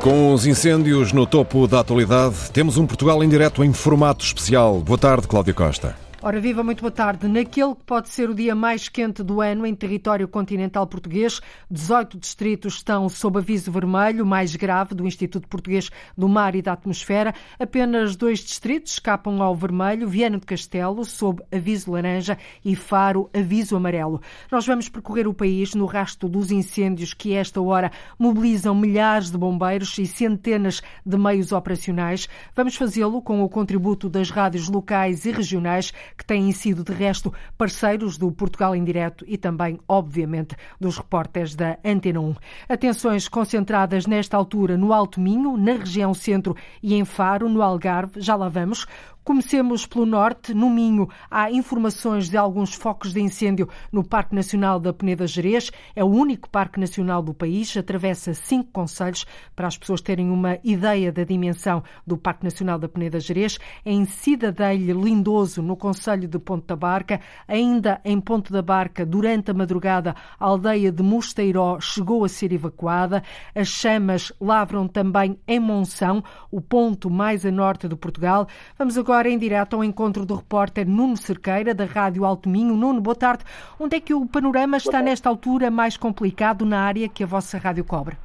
Com os incêndios no topo da atualidade, temos um Portugal em direto em formato especial. Boa tarde, Cláudia Costa. Ora viva, muito boa tarde. Naquele que pode ser o dia mais quente do ano em território continental português, 18 distritos estão sob aviso vermelho, mais grave, do Instituto Português do Mar e da Atmosfera. Apenas dois distritos escapam ao vermelho, Viana do Castelo, sob aviso laranja, e Faro, aviso amarelo. Nós vamos percorrer o país no rastro dos incêndios que, esta hora, mobilizam milhares de bombeiros e centenas de meios operacionais. Vamos fazê-lo com o contributo das rádios locais e regionais que têm sido, de resto, parceiros do Portugal em Direto e também, obviamente, dos repórteres da Antena 1. Atenções concentradas nesta altura no Alto Minho, na região centro e em Faro, no Algarve, já lá vamos. Comecemos pelo norte. No Minho, há informações de alguns focos de incêndio no Parque Nacional da Peneda Gerês. É o único parque nacional do país. Atravessa cinco conselhos para as pessoas terem uma ideia da dimensão do Parque Nacional da Peneda Gerês. Em Cidadelha, Lindoso, no Conselho de Ponte da Barca. Ainda em Ponte da Barca, durante a madrugada, a aldeia de Mosteiró chegou a ser evacuada. As chamas lavram também em Monção, o ponto mais a norte de Portugal. Vamos agora agora em direto ao encontro do repórter Nuno Cerqueira, da Rádio Alto Minho. Nuno, boa tarde. Onde é que o panorama está nesta altura mais complicado na área que a vossa rádio cobre?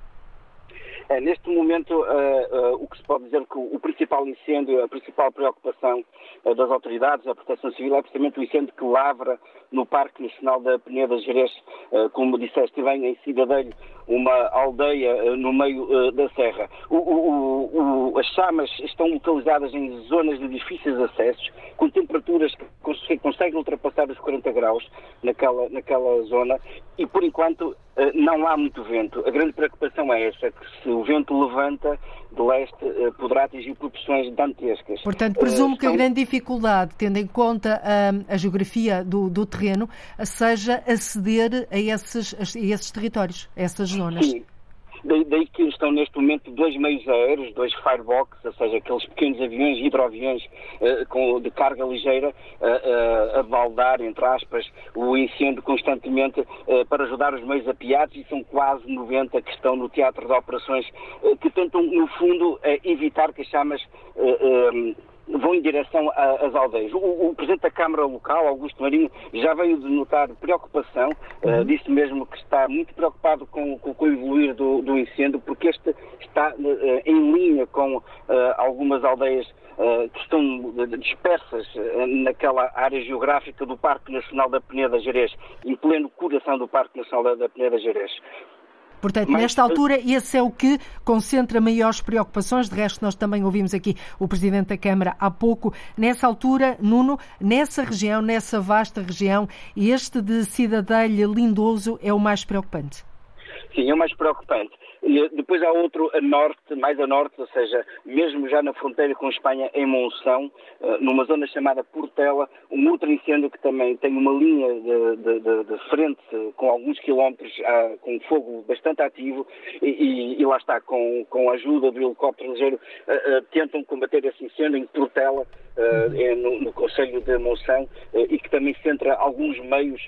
É, neste momento, uh, uh, o que se pode dizer que o, o, principal incêndio, a principal preocupação uh, das autoridades, da Proteção Civil, é precisamente o incêndio que lavra no Parque Nacional da Peneda Jerez, como disseste bem, em Cidadelho, uma aldeia no meio da serra. O, o, as chamas estão localizadas em zonas de difíceis acessos, com temperaturas que conseguem ultrapassar os 40 graus naquela, naquela zona e, por enquanto, não há muito vento. A grande preocupação é essa, que se o vento levanta de leste, eh, poderá atingir proporções dantescas. Portanto, presumo que a grande dificuldade, tendo em conta a, a geografia do, do, terreno, seja aceder a esses, a esses territórios, a essas Sim. Daí, daí, que estão neste momento dois meios aéreos, dois firebox, ou seja, aqueles pequenos aviões, hidroaviões uh, com, de carga ligeira, uh, uh, a baldar, entre aspas, o incêndio constantemente para ajudar os meios apiados e são quase 90 que estão no teatro de operações que tentam, no fundo, evitar que as chamas vão em direção às aldeias. O, o, Presidente da Câmara Local, Augusto Marinho, já veio denotar preocupação, eh, uhum. uh, disse mesmo que está muito preocupado com, com, com o evoluir do, do, incêndio, porque este está uh, em linha com uh, algumas aldeias que estão dispersas naquela área geográfica do Parque Nacional da Peneda Gerês, em pleno coração do Parque Nacional da, da Peneda Gerês. Portanto, Mas, nesta altura, esse é o que concentra maiores preocupações. De resto, nós também ouvimos aqui o Presidente da Câmara há pouco. Nessa altura, Nuno, nessa região, nessa vasta região, este de Cidadelha Lindoso é o mais preocupante. Sim, é o mais preocupante. Depois há outro a norte, mais a norte, ou seja, mesmo já na fronteira com Espanha, em Monção, eh, numa zona chamada Portela, um outro incêndio que também tem uma linha de, de, de frente com alguns quilómetros, ah, com fogo bastante ativo, e, e, lá está, com, com a ajuda do helicóptero ligeiro, tentam combater esse incêndio em Portela, no, no Conselho de Monção, e que também centra alguns meios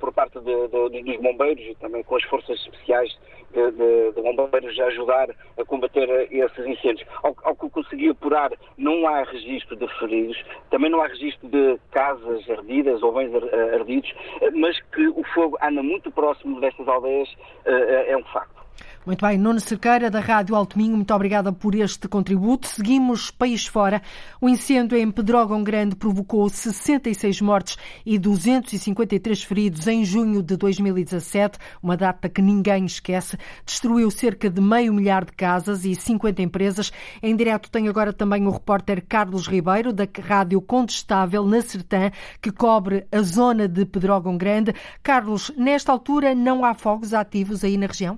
por parte dos bombeiros e também com as forças especiais de, de, de bombeiros a ajudar a combater esses incêndios. Ao, ao que consegui apurar, não há registro de feridos, também não há registro de casas ardidas ou bens ardidos, mas que o fogo anda muito próximo destas aldeias é um facto. Muito bem, Nuno Cerqueira, da Rádio Alto Minho, muito obrigada por este contributo. Seguimos país fora. O incêndio em Pedrógão Grande provocou 66 mortes e 253 feridos em junho de 2017, uma data que ninguém esquece. Destruiu cerca de meio milhar de casas e 50 empresas. Em direto tem agora também o repórter Carlos Ribeiro, da Rádio Contestável, na Sertã, que cobre a zona de Pedrógão Grande. Carlos, nesta altura não há fogos ativos aí na região?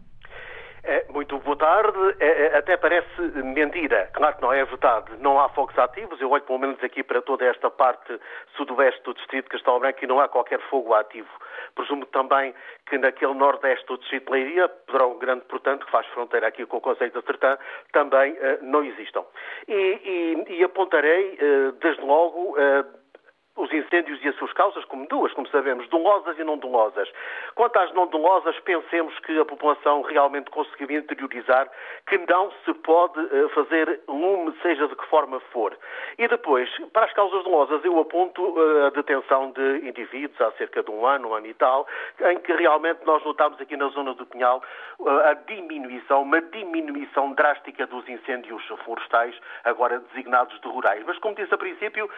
É, muito boa tarde. É, é, até parece mentira. Claro que não é verdade. Não há fogos ativos. Eu olho pelo menos aqui para toda esta parte sudoeste do distrito de Castelo Branco e não há qualquer fogo ativo. Presumo também que naquele nordeste do distrito de Leiria, Pedrão Grande, portanto, que faz fronteira aqui com o Conselho da Sertã, também uh, não existam. E, e, e apontarei, uh, desde logo, uh, os incêndios e as suas causas como duas, como sabemos, dolosas e não dolosas. Quanto às não dolosas, pensemos que a população realmente conseguiu interiorizar que não se pode eh, fazer lume, seja de que forma for. E depois, para as causas dolosas, eu aponto eh, a detenção de indivíduos há cerca de um ano, um ano e tal, em que realmente nós notamos aqui na zona do Pinhal eh, a diminuição, uma diminuição drástica dos incêndios florestais, agora designados de rurais. Mas, como disse a princípio,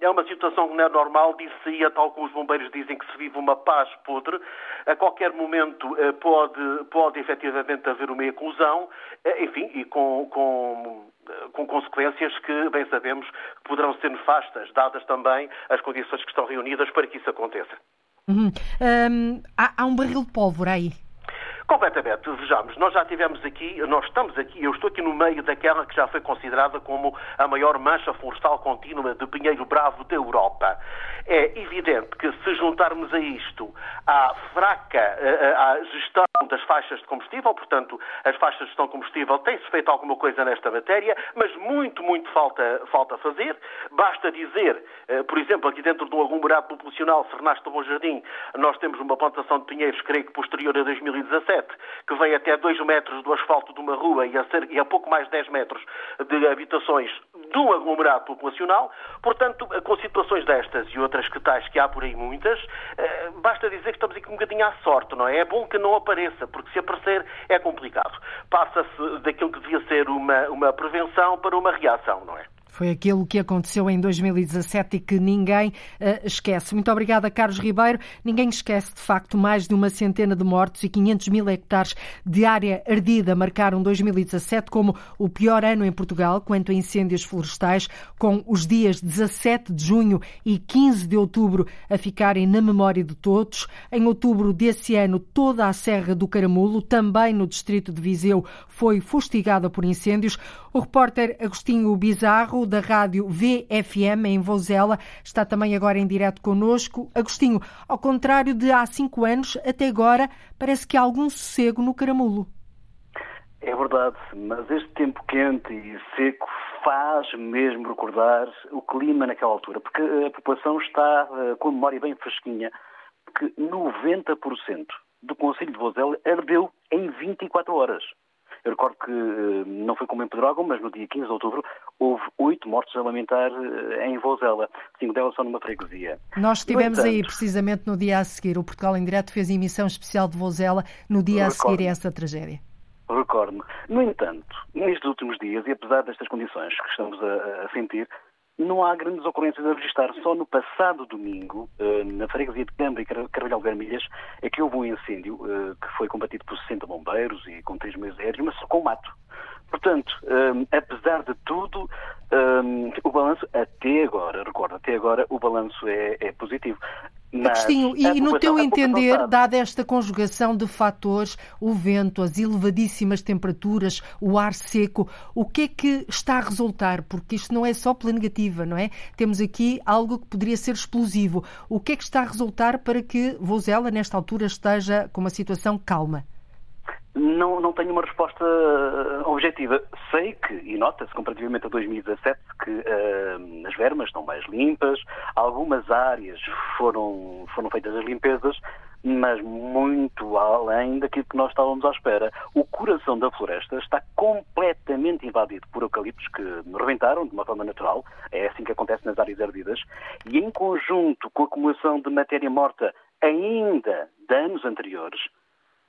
é uma situação situação que não é normal, dir-se-ia, tal como os bombeiros dizem, que se vive uma paz podre. A qualquer momento eh, pode, pode efetivamente haver uma eclosão, eh, enfim, e com, com eh, com consequências que, bem sabemos, poderão ser nefastas, dadas também as condições que estão reunidas para que isso aconteça. Uhum. Um, há, há, um barril de pólvora aí. Completamente. Vejamos, nós já tivemos aqui, nós estamos aqui, eu estou aqui no meio daquela que já foi considerada como a maior mancha florestal contínua de pinheiro bravo da Europa. É evidente que se juntarmos a isto à fraca à gestão das faixas de combustível, portanto, as faixas de gestão de combustível têm-se feito alguma coisa nesta matéria, mas muito, muito falta, falta fazer. Basta dizer, eh, por exemplo, aqui dentro do aglomerado populacional Sernaste do Bom Jardim, nós temos uma plantação de pinheiros, creio que posterior a 2017, que vem até 2 metros do asfalto de uma rua e a, e a pouco mais de 10 metros de habitações do aglomerado populacional. Portanto, com situações destas e outras que tais, que há por aí muitas, eh, basta dizer que estamos aqui um bocadinho à sorte, não é? É bom que não apareça, porque se aparecer é complicado. Passa-se daquilo que devia ser uma, uma prevenção para uma reação, não é? Foi aquilo que aconteceu em 2017 e que ninguém uh, esquece. Muito obrigada, Carlos Ribeiro. Ninguém esquece, de facto, mais de uma centena de mortos e 500 mil hectares de área ardida marcaram 2017 como o pior ano em Portugal quanto a incêndios florestais, com os dias 17 de junho e 15 de outubro a ficarem na memória de todos. Em outubro desse ano, toda a Serra do Caramulo, também no distrito de Viseu, foi fustigada por incêndios. O repórter Agostinho Bizarro, da rádio VFM, em Vozela, está também agora em direto connosco. Agostinho, ao contrário de há cinco anos, até agora parece que há algum sossego no Caramulo. É verdade, mas este tempo quente e seco faz mesmo recordar o clima naquela altura, porque a população está uh, com a memória bem fresquinha, porque 90% do Conselho de Vozela ardeu em 24 horas. Eu recordo que eh, não foi como em Pedrógão, mas no dia 15 de outubro houve oito mortes a lamentar eh, em Vozela. Cinco delas são numa freguesia. Nós estivemos entanto, aí precisamente no dia a seguir. O Portugal em Direto fez emissão especial de Vozela no dia a seguir a essa tragédia. Recordo-me. No entanto, nestes últimos dias, e apesar destas condições que estamos a, a sentir, não há grandes ocorrências a registrar. Só no passado domingo, eh, na freguesia de Câmara e Carvalhal Garmilhas, é que houve um incêndio eh, que foi combatido por 60 bombeiros e com três meios aéreos, mas só com mato. Portanto, eh, apesar de tudo, o balanço até agora, recordo, até agora o balanço é, é positivo. Agostinho, e no teu entender, dada esta conjugação de fatores, o vento, as elevadíssimas temperaturas, o ar seco, o que é que está a resultar? Porque isto não é só pela negativa, não é? Temos aqui algo que poderia ser explosivo. O que é que está a resultar para que Vozela, nesta altura, esteja com uma situação calma? Não, não tenho uma resposta uh, objetiva. Sei que, e nota-se comparativamente a 2017, que uh, as vermas estão mais limpas, algumas áreas foram, foram feitas as limpezas, mas muito além daquilo que nós estávamos à espera. O coração da floresta está completamente invadido por eucaliptos que rebentaram de uma forma natural, é assim que acontece nas áreas ardidas, e em conjunto com a acumulação de matéria morta ainda de anos anteriores,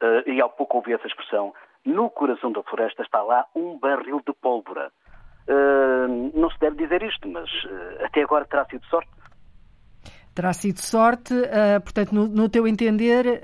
uh, e há pouco ouvi essa expressão, no coração da floresta está lá um barril de pólvora. Uh, não se deve dizer isto, mas uh, até agora terá sido sorte. Terá sido sorte, portanto, no, no, teu entender,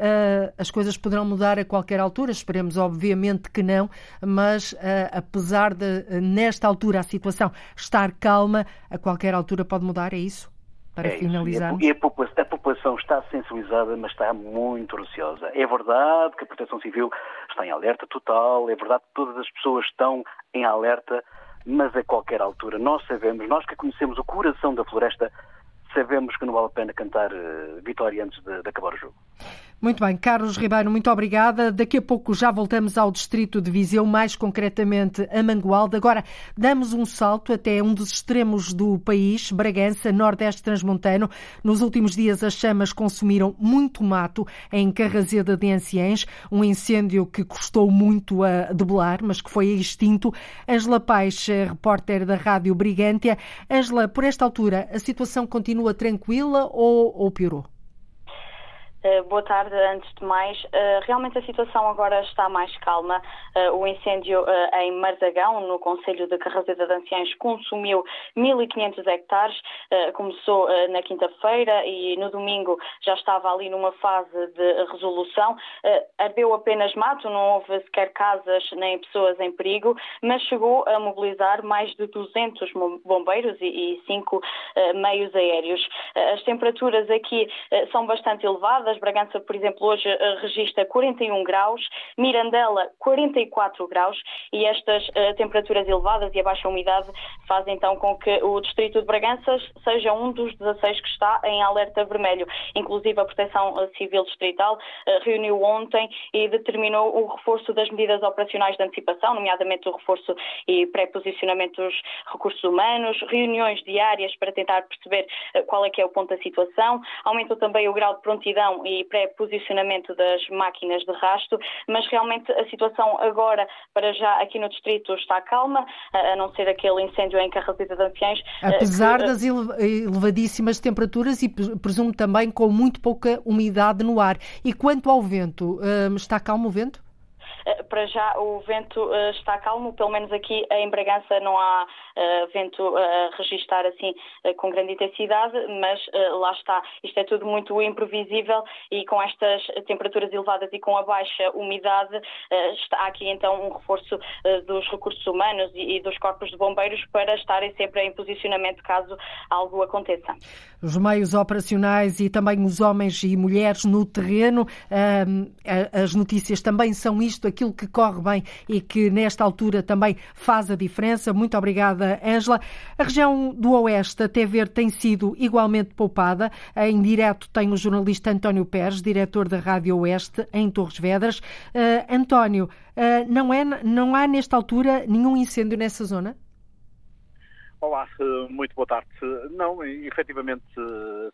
as coisas poderão mudar a qualquer altura. Esperemos, obviamente, que não, mas apesar de, nesta altura, a situação estar calma, a qualquer altura pode mudar, é isso? Para é finalizarmos. E a, população, a população está sensibilizada, mas está muito receosa. É verdade que a Proteção Civil está em alerta total, é verdade que todas as pessoas estão em alerta, mas a qualquer altura nós sabemos, nós que conhecemos o coração da floresta, sabemos que não vale a pena cantar uh, vitória antes de, de acabar o jogo. Muito bem, Carlos Ribeiro, muito obrigada. Daqui a pouco já voltamos ao distrito de Viseu, mais concretamente a Mangualde. Agora damos um salto até um dos extremos do país, Bragança, Nordeste Transmontano. Nos últimos dias as chamas consumiram muito mato em Carrazeda de Anciães, um incêndio que custou muito a debelar, mas que foi extinto. Angela Paes, repórter da Rádio Brigantia. Angela, por esta altura a situação continua tranquila ou, ou piorou? Eh, boa tarde, antes de mais. Uh, realmente a situação agora está mais calma. Uh, o incêndio em Marzagão, no Conselho de Carrazeda de Anciães, consumiu 1.500 hectares. começou na quinta-feira e no domingo já estava ali numa fase de resolução. ardeu apenas mato, não houve sequer casas nem pessoas em perigo, mas chegou a mobilizar mais de 200 bombeiros e, e cinco meios aéreos. as temperaturas aqui são bastante elevadas Bragança, por exemplo, hoje uh, registra 41 graus, Mirandela 44 graus e estas uh, temperaturas elevadas e a baixa umidade fazem então com que o distrito de Bragança seja um dos 16 que está em alerta vermelho. Inclusive a Proteção eh, Civil Distrital reuniu ontem e determinou o reforço das medidas operacionais de antecipação, nomeadamente o reforço e pré-posicionamento dos recursos humanos, reuniões diárias para tentar perceber qual é que é o ponto da situação, aumentou também o grau de prontidão e pré-posicionamento das máquinas de rasto, mas realmente a situação agora, para já aqui no distrito, está calma, a não ser aquele incêndio em Carrasita de Anciães. Apesar que... das elevadíssimas temperaturas e presumo também com muito pouca umidade no ar. E quanto ao vento, hum, está calmo o vento? Eh, para já o vento eh, está calmo, pelo menos aqui em Bragança não há eh, vento a registrar assim com grande intensidade, mas lá está. Isto é tudo muito imprevisível e com estas temperaturas elevadas e com a baixa umidade está aqui então um reforço dos recursos humanos e dos corpos de bombeiros para estarem sempre em posicionamento caso algo aconteça. Os meios operacionais e também os homens e mulheres no terreno, as notícias também são isto aquilo que corre bem e que nesta altura também faz a diferença. Muito obrigada, Ângela. A região do Oeste, até ver, tem sido igualmente poupada. Em direto tem o jornalista António Pérez, diretor da Rádio Oeste, em Torres Vedras. Uh, António, uh, não, é, não há nesta altura nenhum incêndio nessa zona? Olá, muito boa tarde. Não, efetivamente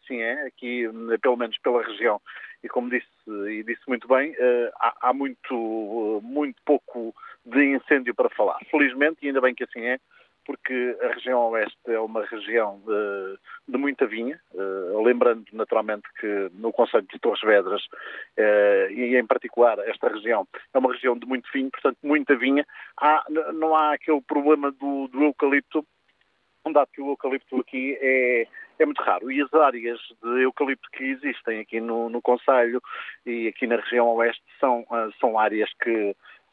sim é, aqui pelo menos pela região e como disse e disse muito bem, eh, há, muito, muito pouco de incêndio para falar. Felizmente, e ainda bem que assim é, porque a região oeste é uma região de, de muita vinha, uh, lembrando naturalmente que no Conselho de Torres Vedras, uh, e em particular esta região, é uma região de muito vinho, portanto muita vinha. Há, não há aquele problema do, do eucalipto dado que o eucalipto aqui é, é muito raro. E as áreas de eucalipto que existem aqui no, no Conselho e aqui na região oeste são, uh, são áreas que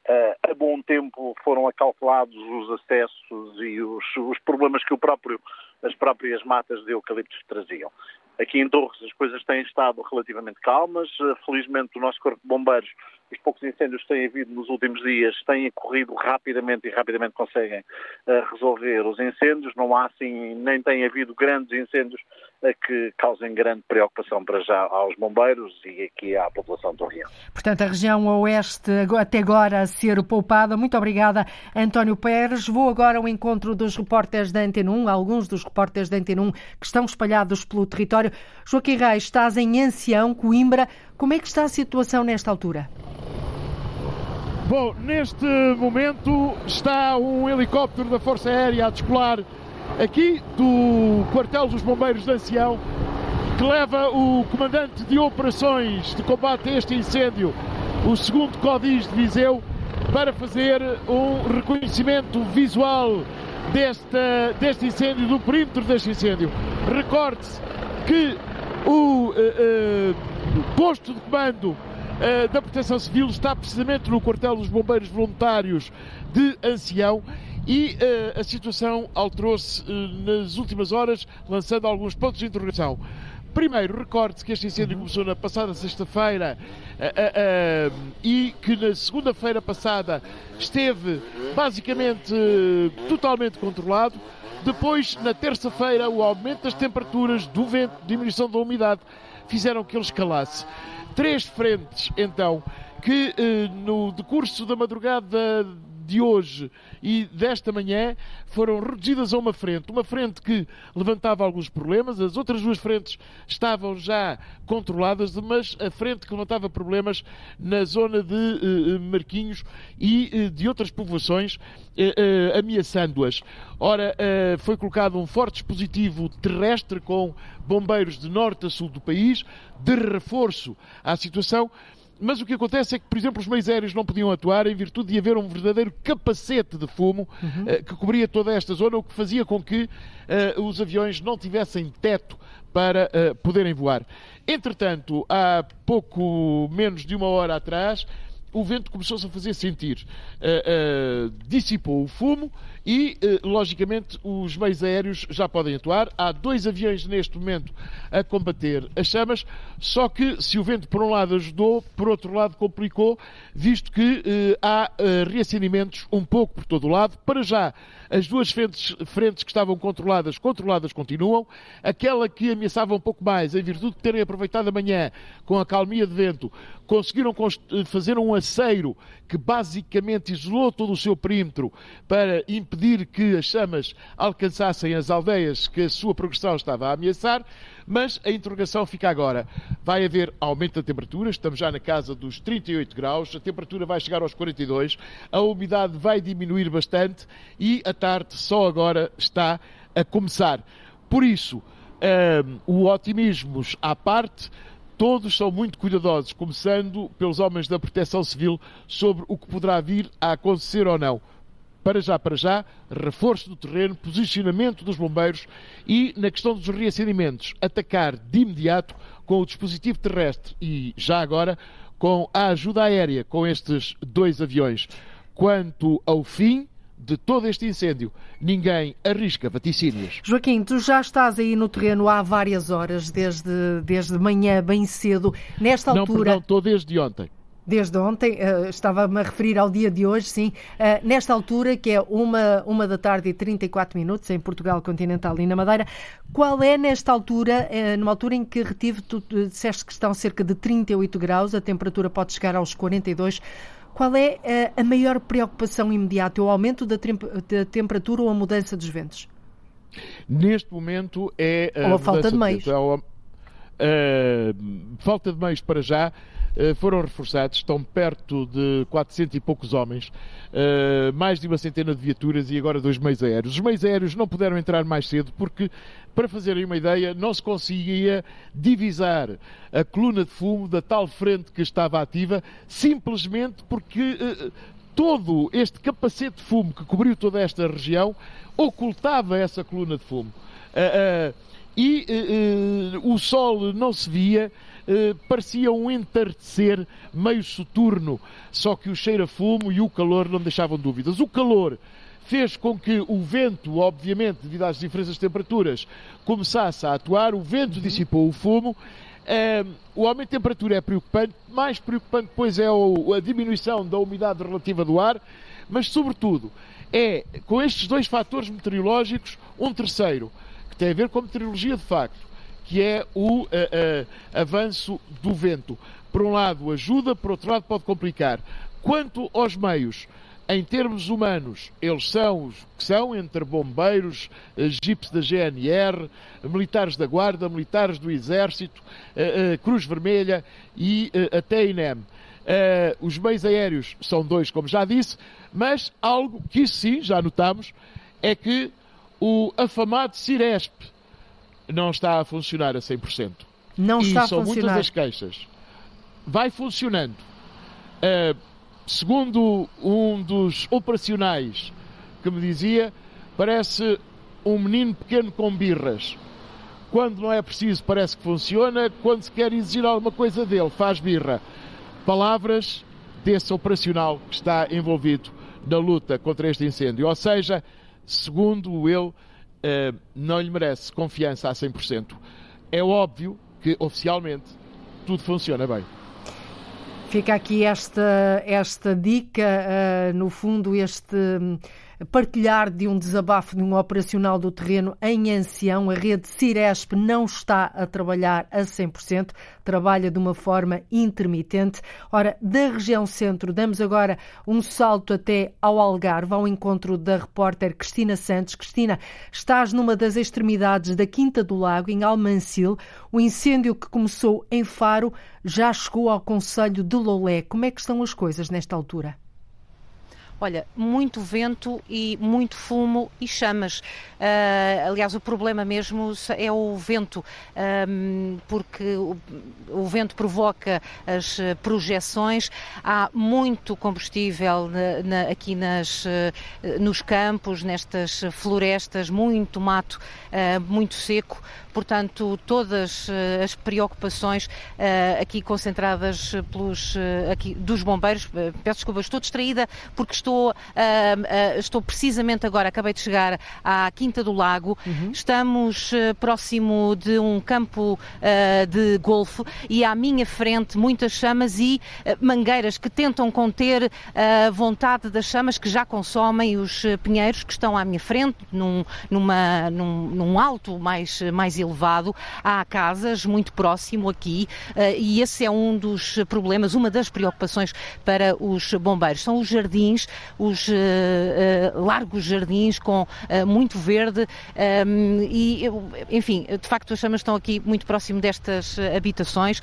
uh, a bom tempo foram acalculados os acessos e os, os problemas que próprio, as próprias matas de eucaliptos traziam. Aqui em Torres as coisas têm estado relativamente calmas. Uh, felizmente o nosso Corpo de Bombeiros os poucos incêndios que têm havido nos últimos dias têm corrido rapidamente e rapidamente conseguem uh, resolver os incêndios. Não há assim, nem tem havido grandes incêndios uh, que causem grande preocupação para já aos bombeiros e aqui à população do Rio. Portanto, a região oeste até agora a ser poupada. Muito obrigada, António Pérez. Vou agora ao encontro dos repórteres da Antena 1, alguns dos repórteres da Antena 1 que estão espalhados pelo território. Joaquim Reis, estás em Ancião, Coimbra. Como é que está a situação nesta altura? Bom, neste momento está um helicóptero da Força Aérea a descolar aqui do quartel dos bombeiros de Ancião, que leva o comandante de operações de combate a este incêndio, o segundo CODIS de Viseu, para fazer um reconhecimento visual desta, deste incêndio, do perímetro deste incêndio. Recorde-se que o uh, uh, posto de comando uh, da Proteção Civil está precisamente no quartel dos Bombeiros Voluntários de Ancião e uh, a situação alterou-se uh, nas últimas horas, lançando alguns pontos de interrogação. Primeiro, recorde-se que este incêndio começou na passada sexta-feira uh, uh, e que na segunda-feira passada esteve basicamente uh, totalmente controlado. Depois, na terça-feira, o aumento das temperaturas, do vento, diminuição da umidade, fizeram que ele escalasse. três frentes, então, que eh, no decurso da madrugada de hoje e desta manhã foram reduzidas a uma frente. Uma frente que levantava alguns problemas, as outras duas frentes estavam já controladas, mas a frente que levantava problemas na zona de uh, Marquinhos e uh, de outras povoações, ameaçando-as. Ora, foi colocado um forte dispositivo terrestre com bombeiros de norte a sul do país, de reforço à situação mas o que acontece é que, por exemplo, os meios aéreos não podiam atuar em virtude de haver um verdadeiro capacete de fumo uhum. uh, que cobria toda esta zona, o que fazia com que uh, os aviões não tivessem teto para uh, poderem voar. Entretanto, há pouco menos de uma hora atrás, o vento começou-se a fazer sentir. Uh, uh, dissipou o fumo e, uh, logicamente, os meios aéreos já podem atuar. Há dois aviões neste momento a combater as chamas, só que se o vento por um lado ajudou, por outro lado complicou, visto que há reacendimentos um pouco por todo o lado. Para já, as duas frentes, frentes que estavam controladas, controladas continuam. Aquela que ameaçava um pouco mais, em virtude de terem aproveitado a manhã com a calmia de vento, conseguiram fazer um aceiro que basicamente isolou todo o seu perímetro para impedir que as chamas alcançassem as aldeias que a sua progressão estava a ameaçar. Mas a interrogação fica agora. Vai haver aumento da temperatura, estamos já na casa dos 38 graus, a temperatura vai chegar aos 42, a umidade vai diminuir bastante e a tarde só agora está a começar. Por isso, um, o otimismo à parte, todos são muito cuidadosos, começando pelos homens da Proteção Civil, sobre o que poderá vir a acontecer ou não para já, para já, reforço do terreno, posicionamento dos bombeiros e, na questão dos reacendimentos, atacar de imediato com o dispositivo terrestre e, já agora, com a ajuda aérea com estes dois aviões. Quanto ao fim, de todo este incêndio, ninguém arrisca vaticínios. Joaquim, tu já estás aí no terreno há várias horas, desde, desde manhã, bem cedo. Nesta altura. Não, estou desde ontem desde ontem, uh, estava-me a referir ao dia de hoje, sim, uh, nesta altura, que é uma, uma da tarde e 34 minutos, em Portugal continental e na Madeira, qual é nesta altura, uh, numa altura em que retive, tu disseste que estão cerca de 38 graus, a temperatura pode chegar aos 42, qual é a maior preocupação imediata? O aumento da, da temperatura ou a mudança dos ventos? Neste momento é a, ou a falta de meios. De é falta de meios para já. Eh, foram reforçados, estão perto de 400 e poucos homens, eh, mais de uma centena de viaturas e agora dois meios aéreos. Os meios aéreos não puderam entrar mais cedo porque, para fazerem uma ideia, não se conseguia divisar a coluna de fumo da tal frente que estava ativa, simplesmente porque eh, todo este capacete de fumo que cobriu toda esta região ocultava essa coluna de fumo. e o sol não se via, eh, parecia um entardecer meio soturno, só que o cheiro a fumo e o calor não deixavam dúvidas. O calor fez com que o vento, obviamente, devido às diferenças de temperaturas, começasse a atuar, o vento uhum. dissipou o fumo. Uh, o aumento de temperatura é preocupante, mais preocupante, pois, é o, a diminuição da umidade relativa do ar, mas, sobretudo, é com estes dois fatores meteorológicos, um terceiro, que tem a ver com a meteorologia de facto que é o uh, uh, avanço do vento. Por um lado ajuda, por outro lado pode complicar. Quanto aos meios, em termos humanos, eles são os que são, entre bombeiros, jipes da GNR, militares da Guarda, militares do Exército, Cruz Vermelha e até INEM. os meios aéreos são dois, como já disse, mas algo que sim, já notamos, é que o afamado Ciresp, não está a funcionar a 100%. Não está e são a funcionar. muitas as queixas. Vai funcionando. Uh, segundo um dos operacionais que me dizia, parece um menino pequeno com birras. Quando não é preciso, parece que funciona. Quando se quer exigir alguma coisa dele, faz birra. Palavras desse operacional que está envolvido na luta contra este incêndio. Ou seja, segundo ele, uh, não lhe merece confiança a 100%. É óbvio que, oficialmente, tudo funciona bem. Fica aqui esta, esta dica, uh, no fundo, este, partilhar de um desabafo de um operacional do terreno em ancião. A rede Ciresp não está a trabalhar a 100%, trabalha de uma forma intermitente. Ora, da região centro, damos agora um salto até ao Algarve, ao encontro da repórter Cristina Santos. Cristina, estás numa das extremidades da Quinta do Lago, em Almancil. O incêndio que começou em Faro já chegou ao Conselho de Lolé. Como é que estão as coisas nesta altura? Olha, muito vento e muito fumo e chamas. Uh, aliás, o problema mesmo é o vento, porque o, o, vento provoca as projeções. Há muito combustível na, na, aqui nas, uh, nos campos, nestas florestas, muito mato, uh, muito seco portanto, todas eh, as preocupações eh, aqui concentradas pelos eh, aqui, dos bombeiros. Peço desculpa, estou distraída porque estou, estou precisamente agora, acabei de chegar à Quinta do Lago. Uhum. Estamos próximo de um campo de golfe e à minha frente muitas chamas e mangueiras que tentam conter a vontade das chamas que já consomem os pinheiros que estão à minha frente, num, numa, num, num alto mais, mais elevado. Há casas muito próximo aqui eh, e esse é um dos problemas, uma das preocupações para os bombeiros. São os jardins, os eh, eh, largos jardins com muito verde ehm, e, enfim, de facto as chamas estão aqui muito próximo destas habitações.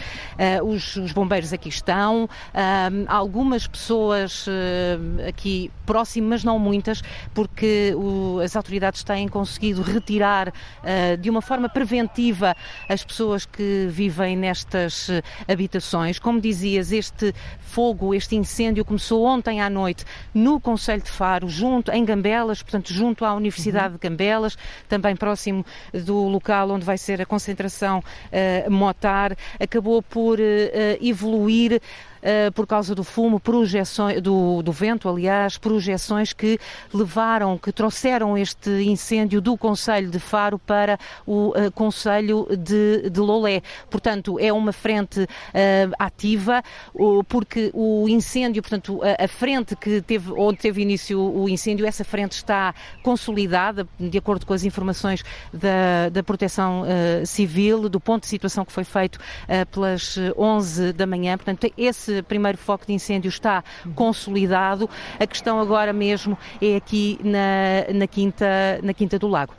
Os, os bombeiros aqui estão, ehm, algumas pessoas aqui próximo, mas não muitas, porque o, as autoridades têm conseguido retirar de uma forma preventiva preventiva as pessoas que vivem nestas eh, habitações. Como dizias, este fogo, este incêndio começou ontem à noite no Conselho de Faro, junto em Gambelas, portanto, junto à Universidade uhum. de Gambelas, também próximo do local onde vai ser a concentração uh, motar. Acabou por uh, evoluir uh, por causa do fumo, projeções, do, do vento, aliás, projeções que levaram, que trouxeram este incêndio do Conselho de Faro para o uh, Conselho de, de Lolé. Portanto, é uma frente uh, ativa, porque o incêndio, portanto, a, a, frente que teve, onde teve início o incêndio, essa frente está consolidada, de acordo com as informações da, da Proteção Civil, do ponto de situação que foi feito pelas 11 da manhã. Portanto, esse primeiro foco de incêndio está consolidado. A questão agora mesmo é aqui na, na, quinta, na Quinta do Lago.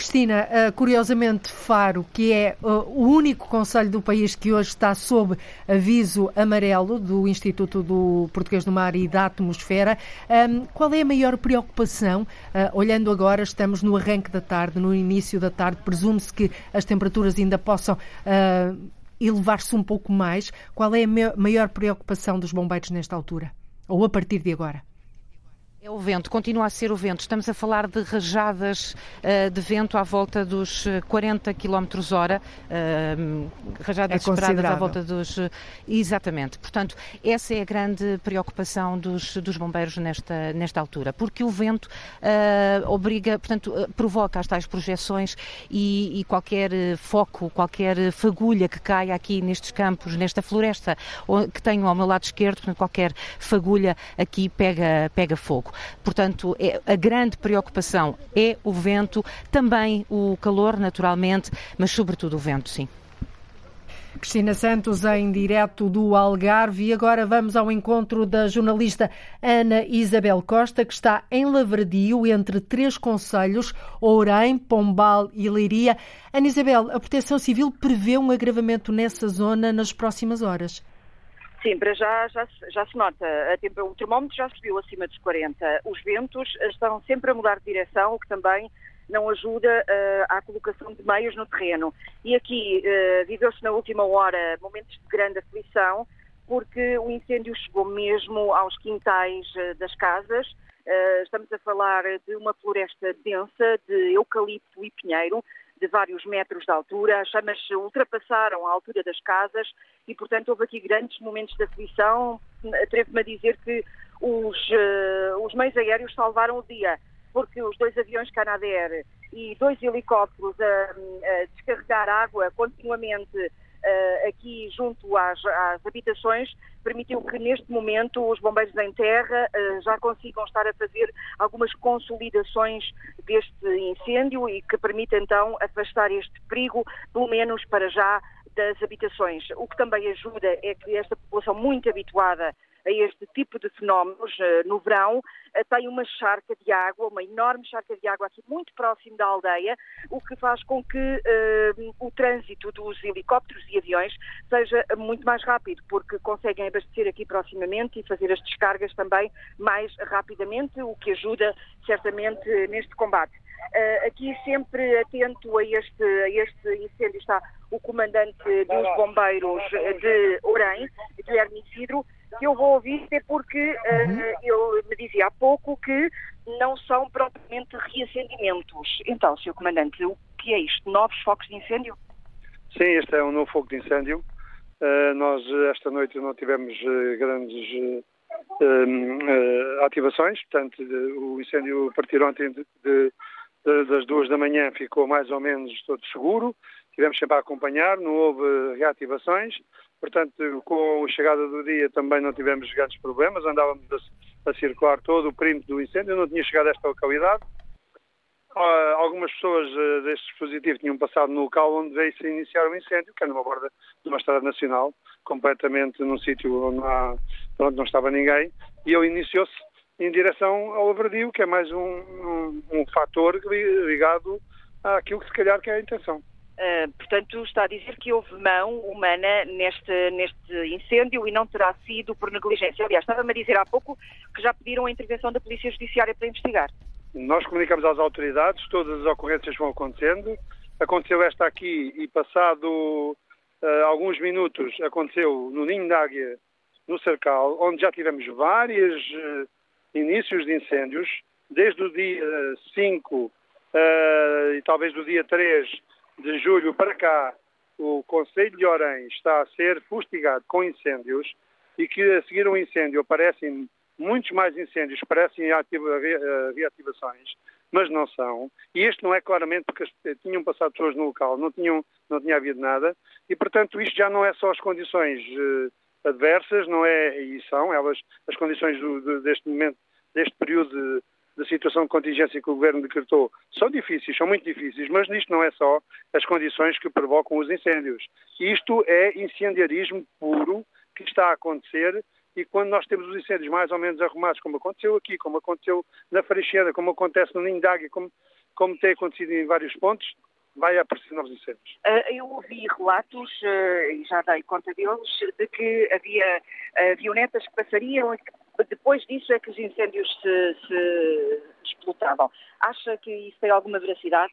Cristina, eh, curiosamente, Faro, que é eh, o único conselho do país que hoje está sob aviso amarelo do Instituto do Português do Mar e da Atmosfera, ehm, qual é a maior preocupação? Eh, olhando agora, estamos no arranque da tarde, no início da tarde, presume-se que as temperaturas ainda possam elevar-se um pouco mais. Qual é a maior preocupação dos bombeiros nesta altura? Ou a partir de agora? É o vento, continua a ser o vento. Estamos a falar de rajadas uh, de vento à volta dos 40 km hora, uh, rajadas é esperadas à volta dos. Uh, exatamente. Portanto, essa é a grande preocupação dos, dos bombeiros nesta, nesta altura, porque o vento obriga, portanto, provoca as tais projeções e, e, qualquer foco, qualquer fagulha que caia aqui nestes campos, nesta floresta que tenho ao meu lado esquerdo, portanto, qualquer fagulha aqui pega, pega fogo. Portanto, é, a grande preocupação é o vento, também o calor, naturalmente, mas sobretudo o vento, sim. Cristina Santos em direto do Algarve e agora vamos ao encontro da jornalista Ana Isabel Costa que está em Lavradio entre três conselhos, Ourém, Pombal e Leiria. Ana Isabel, a Proteção Civil prevê um agravamento nessa zona nas próximas horas. Sim, para já, já, já se nota. o termómetro já subiu acima dos 40. Os ventos estão sempre a mudar de direção, o que também não ajuda uh, à colocação de meios no terreno. E aqui uh, viveu-se na última hora momentos de grande aflição, porque o incêndio chegou mesmo aos quintais uh, das casas. estamos a falar de uma floresta densa de eucalipto e pinheiro, de vários metros de altura, as chamas ultrapassaram a altura das casas e, portanto, houve aqui grandes momentos de aflição. Atrevo-me a dizer que os, uh, os meios aéreos salvaram o dia, porque os dois aviões Canadair e dois helicópteros a, a descarregar água continuamente aqui junto às, às, habitações permitiu que neste momento os bombeiros em terra uh, já consigam estar a fazer algumas consolidações deste incêndio e que permite então afastar este perigo, pelo menos para já, das habitações. O que também ajuda é que esta população muito habituada a este tipo de fenómenos eh, no verão, eh, tem uma charca de água, uma enorme charca de água aqui muito próximo da aldeia, o que faz com que uh, o trânsito dos helicópteros e aviões seja muito mais rápido, porque conseguem abastecer aqui proximamente e fazer as descargas também mais rapidamente, o que ajuda certamente neste combate. Uh, aqui sempre atento a este, a este incêndio está o comandante dos bombeiros de Orém, Guilherme Isidro, que eu vou ouvir é porque uh, ele me dizia há pouco que não são propriamente reacendimentos. Então, Sr. Comandante, o que é isto? Novos focos de incêndio? Sim, este é um novo foco de incêndio. Uh, nós esta noite não tivemos uh, grandes ativações, portanto o incêndio a partir ontem de, de, de, das duas da manhã ficou mais ou menos todo seguro. Tivemos sempre a acompanhar, não houve reativações. Portanto, com a chegada do dia também não tivemos grandes problemas, andávamos a, a circular todo o perímetro do incêndio, não tinha chegado a esta localidade. Uh, algumas pessoas uh, deste dispositivo tinham passado no local onde veio-se iniciar o incêndio, que é numa borda de uma estrada nacional, completamente num sítio onde, onde não estava ninguém, e ele iniciou-se em direção ao Averdio, que é mais um, um, um fator ligado àquilo que se calhar que é a intenção. Uh, portanto, está a dizer que houve mão humana neste, neste incêndio e não terá sido por negligência. Aliás, estava-me a dizer há pouco que já pediram a intervenção da Polícia Judiciária para investigar. Nós comunicamos às autoridades, todas as ocorrências vão acontecendo. Aconteceu esta aqui e passado uh, alguns minutos aconteceu no Ninho da Águia, no Cercal, onde já tivemos vários uh, inícios de incêndios, desde o dia 5 e talvez do dia 3 de julho para cá, o Conselho de Orem está a ser fustigado com incêndios e que a seguir um incêndio aparecem muitos mais incêndios, parecem eh, reativações, mas não são. E este não é claramente porque tinham passado pessoas no local, não, tinham, não tinha havido nada, e portanto isto já não é só as condições uh, adversas, não é, e são elas as condições do, de, deste momento, deste período da situação de contingência que o Governo decretou são difíceis, são muito difíceis, mas nisto não é só as condições que provocam os incêndios. Isto é incendiarismo puro que está a acontecer e quando nós temos os incêndios mais ou menos arrumados, como aconteceu aqui, como aconteceu na Freixeira, como acontece no Ninho d'Águia, como, como tem acontecido em vários pontos, vai aparecer novos incêndios. Uh, eu ouvi relatos, uh, e já dei conta deles, de que havia uh, avionetas que passariam e que depois disso é que os incêndios se, se explotavam. Acha que isso tem alguma veracidade?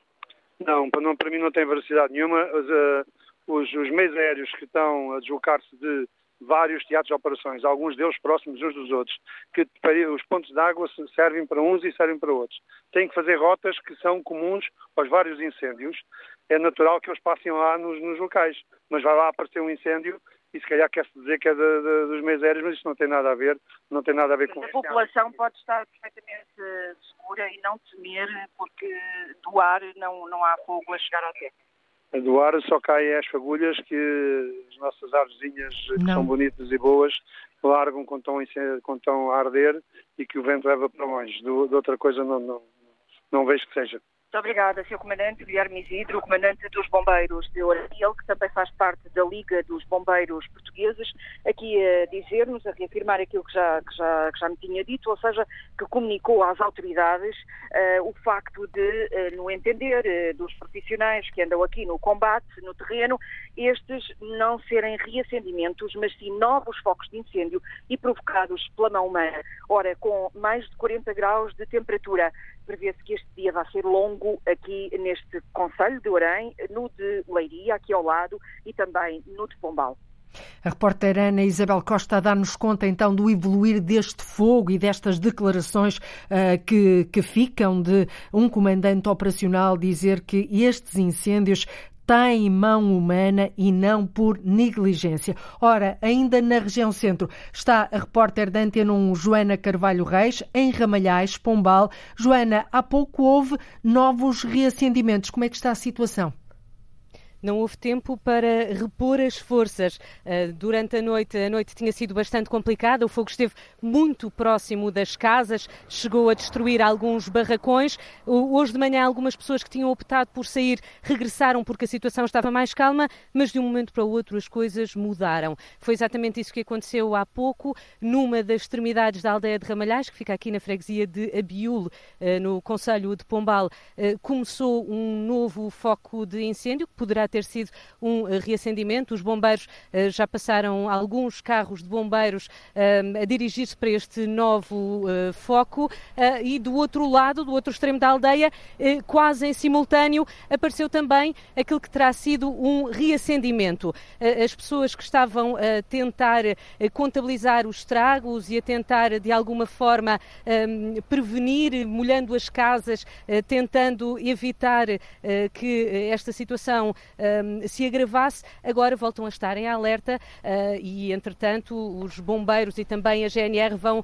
Não, não para mim não tem veracidade nenhuma. Uh, os, os meios aéreos que estão a deslocar-se de vários teatros de operações, alguns deles próximos uns dos outros, que os pontos de água servem para uns e servem para outros. Têm que fazer rotas que são comuns aos vários incêndios. É natural que eles passem lá nos, nos locais, mas vai lá aparecer um incêndio e se calhar quer-se dizer que é de, de, dos meios aéreos, mas isso não tem nada a ver, não tem nada a ver com A população pode estar perfeitamente segura e não temer, porque do ar não, não há fogo a chegar ao teto. Do ar só caem as fagulhas que as nossas árvorezinhas, que são bonitas e boas, largam quando estão, quando estão a arder e que o vento leva para longe. De, outra coisa não, não, não vejo que seja. Muito obrigada, Sr. Comandante Guilherme Isidro, Comandante dos Bombeiros de Oratiel, que também faz parte da Liga dos Bombeiros Portugueses, aqui a dizer-nos, a reafirmar aquilo que já, que já, que já me tinha dito, ou seja, que comunicou às autoridades uh, o facto de, uh, no entender uh, dos profissionais que andam aqui no combate, no terreno, estes não serem reacendimentos, mas sim novos focos de incêndio e provocados pela mão humana. Ora, com mais de 40 graus de temperatura, prevê-se que este dia vai ser longo aqui neste Conselho de Orém, no de Leiria, aqui ao lado, e também no de Pombal. A repórter Ana Isabel Costa a dar-nos conta então do evoluir deste fogo e destas declarações uh, que, que ficam de um comandante operacional dizer que estes incêndios tem mão humana e não por negligência. Ora, ainda na região centro está a repórter da Antena 1, Joana Carvalho Reis, em Ramalhais, Pombal. Joana, há pouco houve novos reacendimentos. Como é que está a situação? Não houve tempo para repor as forças. Durante a noite, a noite tinha sido bastante complicada, o fogo esteve muito próximo das casas, chegou a destruir alguns barracões. Hoje de manhã, algumas pessoas que tinham optado por sair regressaram porque a situação estava mais calma, mas de um momento para o outro as coisas mudaram. Foi exatamente isso que aconteceu há pouco, numa das extremidades da aldeia de Ramalhais, que fica aqui na freguesia de Abiúl, eh, no Conselho de Pombal, eh, começou um novo foco de incêndio, que poderá ter sido um eh, reacendimento. Os bombeiros já passaram alguns carros de bombeiros a dirigir-se para este novo foco e do outro lado, do outro extremo da aldeia, quase em simultâneo, apareceu também aquilo que terá sido um reacendimento. As pessoas que estavam a tentar contabilizar os estragos e a tentar, de alguma forma, prevenir, molhando as casas, tentando evitar que esta situação se agravasse, agora voltam a estar em alerta e, entretanto, os bombeiros e também a GNR vão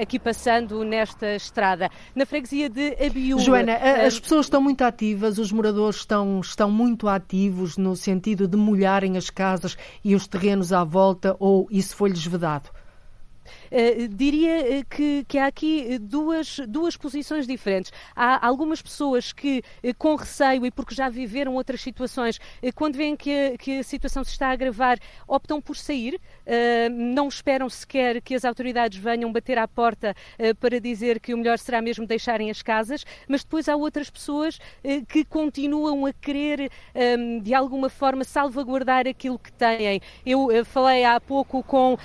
aqui passando nesta estrada. Na freguesia de Abiú. Joana, as pessoas estão muito ativas, os moradores estão, estão muito ativos no sentido de molharem as casas e os terrenos à volta ou isso foi-lhes vedado? Uh, diria eh, que, que, há aqui eh, duas, duas posições diferentes. Há algumas pessoas que, com receio e porque já viveram outras situações, quando veem que a, que a situação se está a agravar, optam por sair, não esperam sequer que as autoridades venham bater à porta para dizer que o melhor será mesmo deixarem as casas, mas depois há outras pessoas que continuam a querer, um, de alguma forma, salvaguardar aquilo que têm. Eu falei há pouco com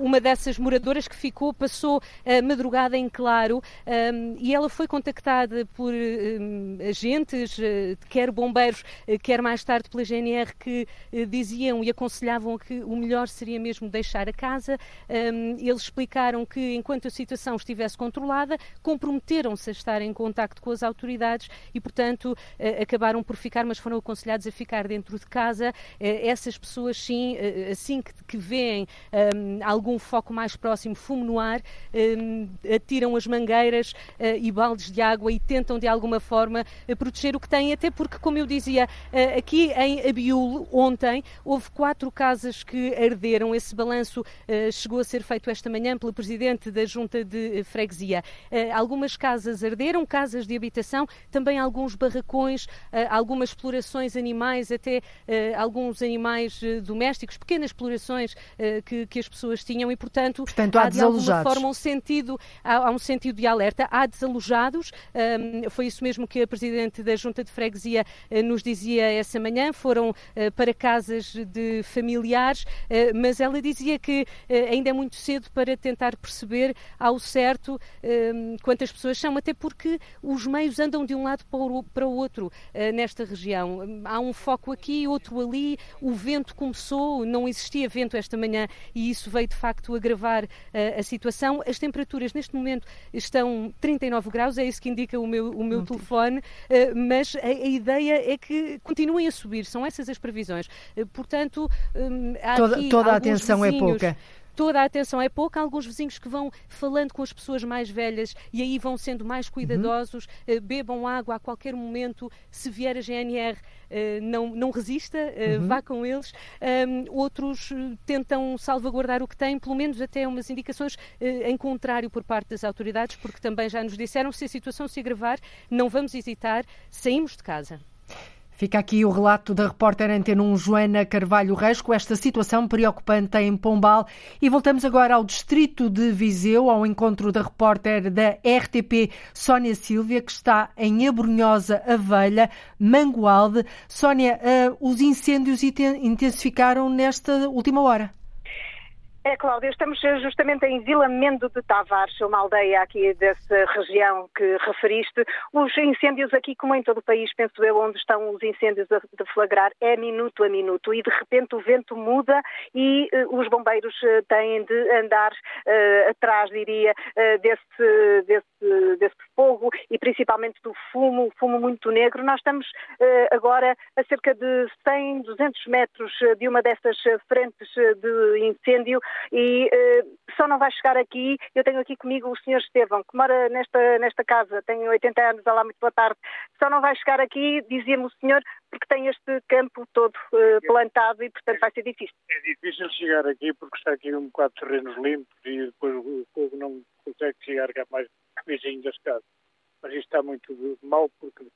uma dessas moradoras que que ficou passou a madrugada em claro um, e ela foi contactada por um, agentes, uh, quer bombeiros, uh, quer mais tarde pela GNR, que uh, diziam e aconselhavam que o melhor seria mesmo deixar a casa. Um, eles explicaram que enquanto a situação estivesse controlada, comprometeram-se a estar em contacto com as autoridades e, portanto, acabaram por ficar, mas foram aconselhados a ficar dentro de casa. essas pessoas, sim, assim que, que veem algum foco mais próximo, fumo no ar, um, atiram as mangueiras uh, e baldes de água e tentam de alguma forma uh, proteger o que têm, até porque, como eu dizia, uh, aqui em Abiúl, ontem, houve quatro casas que arderam. Esse balanço chegou a ser feito esta manhã pelo presidente da Junta de Freguesia. algumas casas arderam, casas de habitação, também alguns barracões, algumas explorações animais, até alguns animais domésticos, pequenas explorações que, que, as pessoas tinham e, portanto, portanto há, há de alguma forma um sentido, há, há, um sentido de alerta. Há desalojados, um, foi isso mesmo que a Presidente da Junta de Freguesia uh, nos dizia essa manhã, foram uh, para casas de familiares, uh, mas ela dizia que ainda é muito cedo para tentar perceber ao certo quantas pessoas são, até porque os meios andam de um lado para o outro nesta região. Há um foco aqui, outro ali, o vento começou, não existia vento esta manhã e isso veio de facto agravar a situação. As temperaturas neste momento estão 39 graus, é isso que indica o meu, o meu telefone, eh, mas a, a, ideia é que continuem a subir, são essas as previsões. Eh, portanto, hum, toda, toda a atenção vizinhos, é pouca toda a atenção é pouca. Há alguns vizinhos que vão falando com as pessoas mais velhas e aí vão sendo mais cuidadosos, uhum. bebam água a qualquer momento. Se vier a GNR, eh, não, não resista, uhum. vá com eles. Outros tentam salvaguardar o que têm, pelo menos até umas indicações em contrário por parte das autoridades, porque também já nos disseram se a situação se agravar, não vamos hesitar, saímos de casa. Fica aqui o relato da repórter Antena 1 Joana Carvalho Reis com esta situação preocupante em Pombal. E voltamos agora ao distrito de Viseu, ao encontro da repórter da RTP Sónia Silvia, que está em Abrunhosa Avelha, Mangualde. Sónia, uh, os incêndios intensificaram nesta última hora. É, Cláudia, estamos justamente em Vila Mendo de Tavares, uma aldeia aqui dessa região que referiste. Os incêndios aqui, como em todo o país, penso eu, onde estão os incêndios a deflagrar, é minuto a minuto. E de repente o vento muda e uh, os bombeiros uh, têm de andar uh, atrás, diria, desse, desse, desse fogo e principalmente do fumo, fumo muito negro. Nós estamos agora a cerca de 100, 200 metros de uma dessas frentes de incêndio e só não vai chegar aqui, eu tenho aqui comigo o Sr. Estevão, que mora nesta, nesta casa, tem 80 anos, olá, muito boa tarde, só não vai chegar aqui, dizia-me o senhor, porque tem este campo todo uh, plantado e, portanto, vai ser difícil. É difícil chegar aqui porque está aqui um bocado de terrenos limpos e depois o fogo não consegue chegar cá mais vizinho das casas. Mas isto está muito mal porque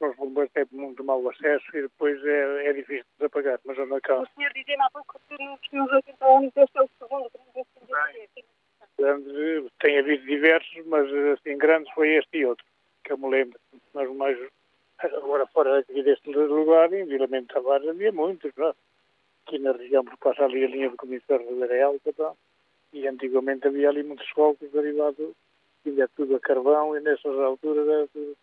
os bombeiros têm muito mau acesso e depois é, é difícil de apagar, mas anda cá. O senhor dizia-me há pouco que nos 80 anos este é o segundo grande Tem havido diversos, mas assim grandes foi este e outro, que eu me lembro. Mas mais agora fora aqui deste lugar, em Vilamento Tavares havia muitos, não? Aqui na região, porque passa ali a linha de comissão Ribeira Alta, tá? e antigamente havia ali muitos focos derivados, ainda tudo a carvão, e nessas alturas era tudo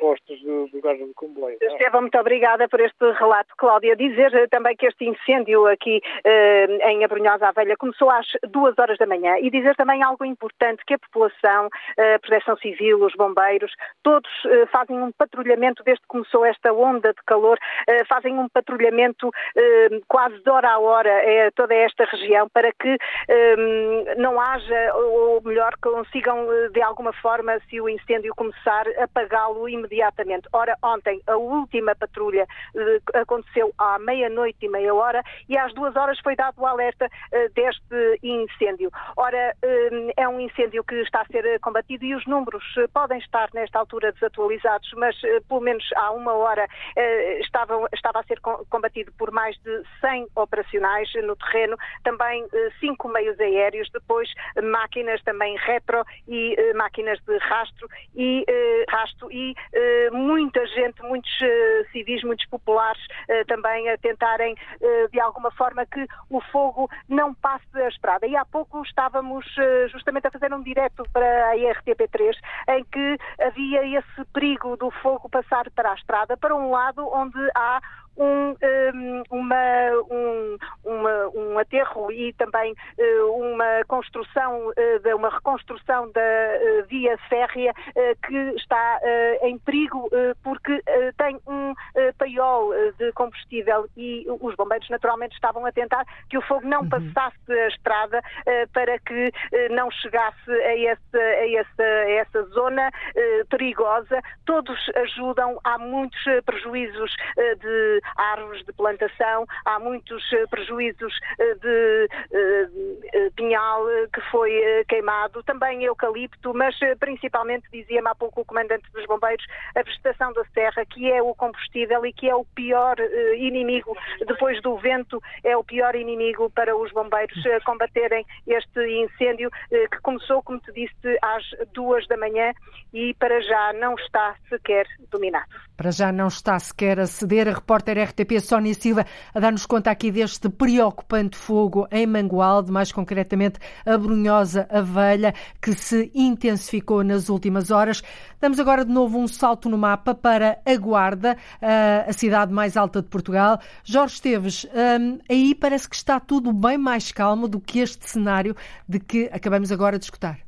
postos do, do gás do comboio. É? Estevam, muito obrigada por este relato, Cláudia. Dizer eh, também que este incêndio aqui eh, em Abrunhosa à Velha começou às duas horas da manhã e dizer também algo importante, que a população, eh, a proteção civil, os bombeiros, todos eh, fazem um patrulhamento desde que começou esta onda de calor, eh, fazem um patrulhamento eh, quase de hora a hora é toda esta região para que não haja, ou melhor, consigam de alguma forma, se o incêndio começar, apagá-lo lo imediatamente. Ora, ontem a última patrulha uh, aconteceu à meia-noite e meia hora e às duas horas foi dado o alerta uh, deste incêndio. Ora, uh, é um incêndio que está a ser combatido e os números podem estar nesta altura desatualizados, mas pelo menos há uma hora estava, estava a ser combatido por mais de 100 operacionais no terreno, também cinco meios aéreos, depois máquinas também retro e máquinas de rastro e rastro e uh, muita gente, muitos uh, civis, muitos populares uh, também a tentarem de alguma forma que o fogo não passe a estrada. E há pouco estávamos justamente a fazer um direto para a IRTP3 em que havia esse perigo do fogo passar para a estrada, para um lado onde há um, uma, um, uma, um aterro e também eh, uma construção, eh, uma reconstrução da eh, via férrea que está em perigo porque tem um paiol de combustível e os bombeiros naturalmente estavam a tentar que o fogo não uhum. passasse a estrada para que não chegasse a, esse, a, essa, a essa zona perigosa. Todos ajudam, há muitos prejuízos de árvores de plantação, há muitos eh, prejuízos eh, de eh, pinhal que foi queimado, também eucalipto, mas principalmente, dizia-me há pouco o comandante dos bombeiros, a vegetação da serra, que é o combustível e que é o pior inimigo, depois do vento, é o pior inimigo para os bombeiros combaterem este incêndio que começou, como te disse, às duas da manhã e para já não está sequer dominado. Para já não está sequer a ceder. A repórter RTP Sónia Silva a dar-nos conta aqui deste preocupante fogo em Mangualde, mais concretamente a Brunhosa Velha, que se intensificou nas últimas horas. Damos agora de novo um salto no mapa para a Guarda, a cidade mais alta de Portugal. Jorge Esteves, hum, aí parece que está tudo bem mais calmo do que este cenário de que acabamos agora de escutar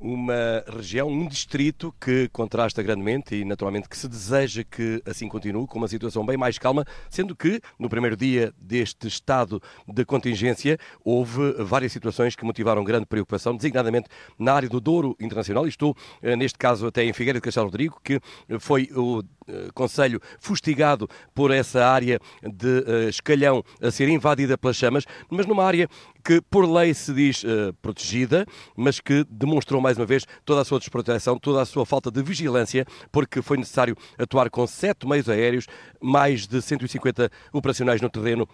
uma região, um distrito que contrasta grandemente e naturalmente que se deseja que assim continue, com uma situação bem mais calma, sendo que no primeiro dia deste estado de contingência houve várias situações que motivaram grande preocupação, designadamente na área do Douro Internacional, e estou eh, neste caso até em Figueira de Castelo Rodrigo, que foi o Conselho fustigado por essa área de uh, escalhão a ser invadida pelas chamas, mas numa área que por lei se diz uh, protegida, mas que demonstrou mais uma vez toda a sua desproteção, toda a sua falta de vigilância, porque foi necessário atuar com sete meios aéreos, mais de 150 operacionais no terreno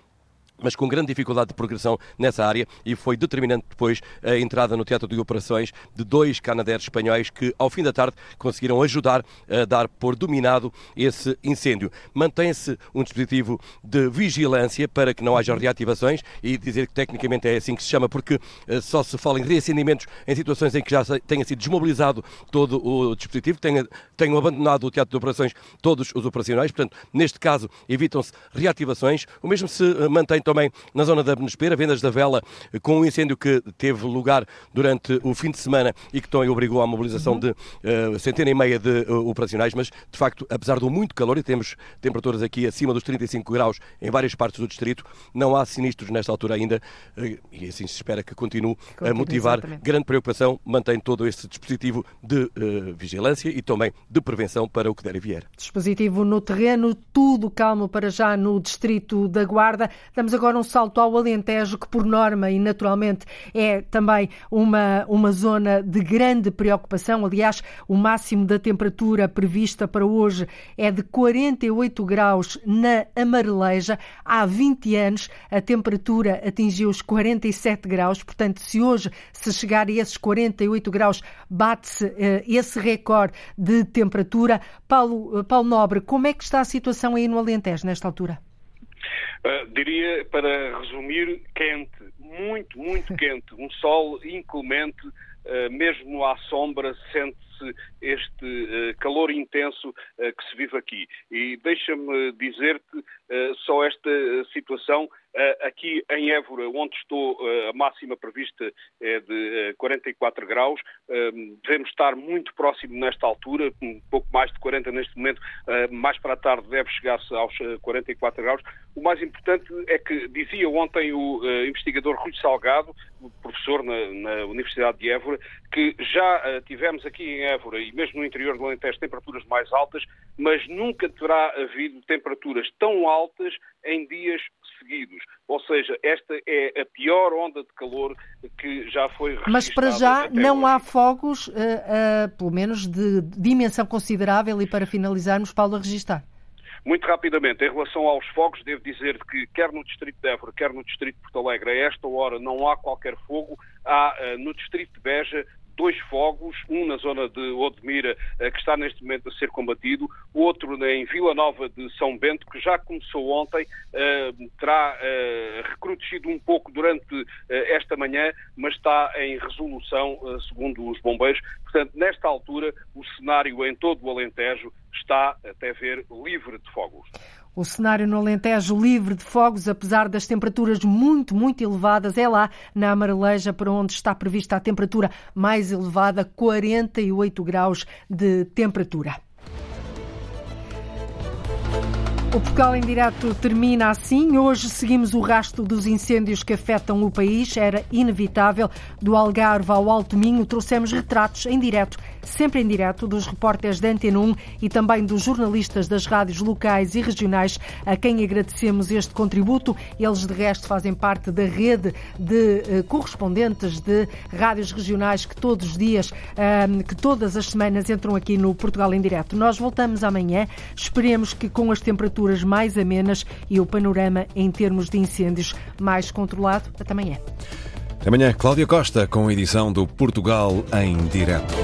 mas com grande dificuldade de progressão nessa área e foi determinante depois a entrada no teatro de operações de dois canadeiros espanhóis que, ao fim da tarde, conseguiram ajudar a dar por dominado esse incêndio. Mantém-se um dispositivo de vigilância para que não haja reativações e dizer que tecnicamente é assim que se chama, porque eh, só se fala em reacendimentos em situações em que já tenha sido desmobilizado todo o dispositivo, tenha, tenham abandonado o teatro de operações todos os operacionais, portanto, neste caso, evitam-se reativações. O mesmo se eh, mantém também na zona da Benespera, vendas da vela com um incêndio que teve lugar durante o fim de semana e que também obrigou à mobilização uhum. de uh, centena e meia de uh, operacionais, mas de facto, apesar do muito calor, e temos temperaturas aqui acima dos 35 graus em várias partes do distrito, não há sinistros nesta altura ainda uh, e assim se espera que continue, continue a motivar exatamente. grande preocupação, mantém todo este dispositivo de vigilância e também de prevenção para o que der e vier. Dispositivo no terreno, tudo calmo para já no distrito da Guarda. Damos agora um salto ao Alentejo, que por norma e naturalmente é também uma, uma zona de grande preocupação. Aliás, o máximo da temperatura prevista para hoje é de 48 graus na Amareleja. Há 20 anos a temperatura atingiu os 47 graus, portanto, se hoje se chegar a esses 48 graus, bate-se uh, esse recorde de temperatura. Paulo, uh, Paulo Nobre, como é que está a situação aí no Alentejo nesta altura? Uh, diria, para resumir, quente, muito, muito quente. Um sol inclemente, uh, mesmo à sombra, sente-se este uh, calor intenso que se vive aqui. E deixa-me dizer-te só esta situação eh, aqui em Évora, onde estou, eh, a máxima prevista é de 44 eh, graus. Devemos estar muito próximo nesta altura, um pouco mais de 40 neste momento. Mais para a tarde deve chegar-se aos 44 graus. O mais importante é que, dizia ontem o investigador Rui Salgado, professor na, na Universidade de Évora, que já tivemos aqui em Évora e mesmo no interior do Alentejo temperaturas mais altas, mas nunca terá havido temperaturas tão altas em dias seguidos. Ou seja, esta é a pior onda de calor que já foi registrada. Mas para já não hoje. há fogos, uh, uh, pelo menos de dimensão considerável, e para finalizarmos, Paulo, a registrar. Muito rapidamente, em relação aos fogos, devo dizer que quer no Distrito de Évora, quer no Distrito de Porto Alegre, a esta hora não há qualquer fogo. Há uh, no Distrito de Beja dois fogos, um na zona de Odmira, eh, que está neste momento a ser combatido, outro em Vila Nova de São Bento, que já começou ontem, eh, terá eh, recrudescido um pouco durante esta manhã, mas está em resolução, segundo os bombeiros. Portanto, nesta altura, o cenário em todo o Alentejo está, até ver, livre de fogos. O cenário no Alentejo livre de fogos, apesar das temperaturas muito, muito elevadas, é lá na Amareleja, para onde está prevista a temperatura mais elevada, 48 graus de temperatura. O Portugal em Direto termina assim. Hoje seguimos o rastro dos incêndios que afetam o país. Era inevitável. Do Algarve ao Alto Minho, trouxemos retratos em direto, sempre em direto, dos repórteres da Antena 1 e também dos jornalistas das rádios locais e regionais, a quem agradecemos este contributo. Eles, de resto, fazem parte da rede de eh, correspondentes de rádios regionais que todos os dias, eh, que todas as semanas entram aqui no Portugal em Direto. Nós voltamos amanhã. Esperemos que com as temperaturas mais amenas e o panorama em termos de incêndios mais controlado. Até amanhã. Amanhã, Cláudia Costa, com a edição do Portugal em Direto.